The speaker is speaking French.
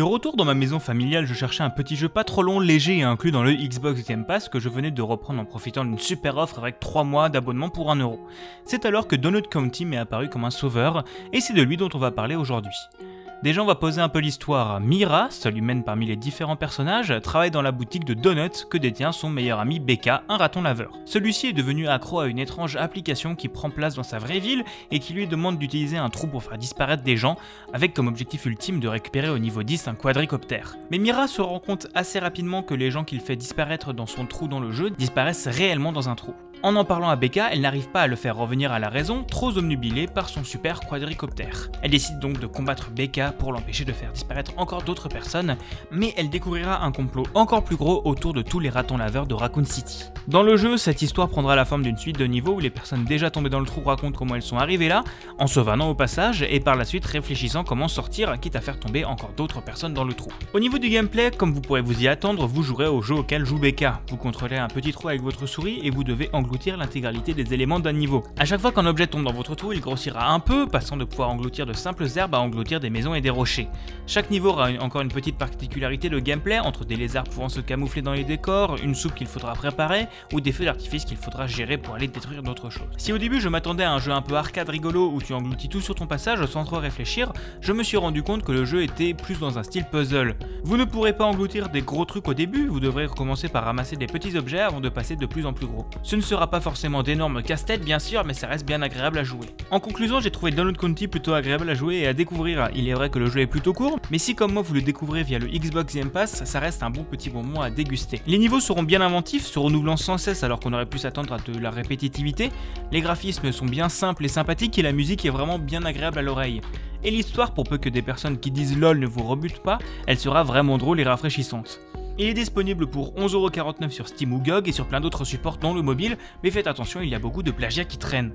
De retour dans ma maison familiale, je cherchais un petit jeu pas trop long, léger et inclus dans le Xbox Game Pass que je venais de reprendre en profitant d'une super offre avec 3 mois d'abonnement pour 1 euro. C'est alors que Donut County m'est apparu comme un sauveur, et c'est de lui dont on va parler aujourd'hui. Déjà, on va poser un peu l'histoire. Mira, seule humaine parmi les différents personnages, travaille dans la boutique de donuts que détient son meilleur ami Becca, un raton laveur. Celui-ci est devenu accro à une étrange application qui prend place dans sa vraie ville et qui lui demande d'utiliser un trou pour faire disparaître des gens, avec comme objectif ultime de récupérer au niveau 10 un quadricoptère. Mais Mira se rend compte assez rapidement que les gens qu'il fait disparaître dans son trou dans le jeu disparaissent réellement dans un trou. En en parlant à Becca, elle n'arrive pas à le faire revenir à la raison, trop omnubilée par son super quadricoptère. Elle décide donc de combattre Becca pour l'empêcher de faire disparaître encore d'autres personnes, mais elle découvrira un complot encore plus gros autour de tous les ratons laveurs de Raccoon City. Dans le jeu, cette histoire prendra la forme d'une suite de niveaux où les personnes déjà tombées dans le trou racontent comment elles sont arrivées là, en se vannant au passage, et par la suite réfléchissant comment sortir, quitte à faire tomber encore d'autres personnes dans le trou. Au niveau du gameplay, comme vous pourrez vous y attendre, vous jouerez au jeu auquel joue Becca. Vous contrôlez un petit trou avec votre souris et vous devez engloutir l'intégralité des éléments d'un niveau. À chaque fois qu'un objet tombe dans votre trou, il grossira un peu, passant de pouvoir engloutir de simples herbes à engloutir des maisons et des rochers. Chaque niveau aura encore une petite particularité de gameplay, entre des lézards pouvant se camoufler dans les décors, une soupe qu'il faudra préparer, ou des feux d'artifice qu'il faudra gérer pour aller détruire d'autres choses. Si au début je m'attendais à un jeu un peu arcade rigolo où tu engloutis tout sur ton passage sans trop réfléchir, je me suis rendu compte que le jeu était plus dans un style puzzle. Vous ne pourrez pas engloutir des gros trucs au début, vous devrez recommencer par ramasser des petits objets avant de passer de plus en plus gros. Ce ne sera pas forcément d'énormes casse-têtes bien sûr, mais ça reste bien agréable à jouer. En conclusion, j'ai trouvé Download County plutôt agréable à jouer et à découvrir. Il est vrai que le jeu est plutôt court, mais si comme moi vous le découvrez via le Xbox Game Pass, ça reste un bon petit moment à déguster. Les niveaux seront bien inventifs, se renouvelant sans cesse alors qu'on aurait pu s'attendre à de la répétitivité. Les graphismes sont bien simples et sympathiques et la musique est vraiment bien agréable à l'oreille. Et l'histoire, pour peu que des personnes qui disent LOL ne vous rebutent pas, elle sera vraiment drôle et rafraîchissante. Il est disponible pour 11,49€ sur Steam ou GOG et sur plein d'autres supports dont le mobile, mais faites attention, il y a beaucoup de plagiat qui traînent.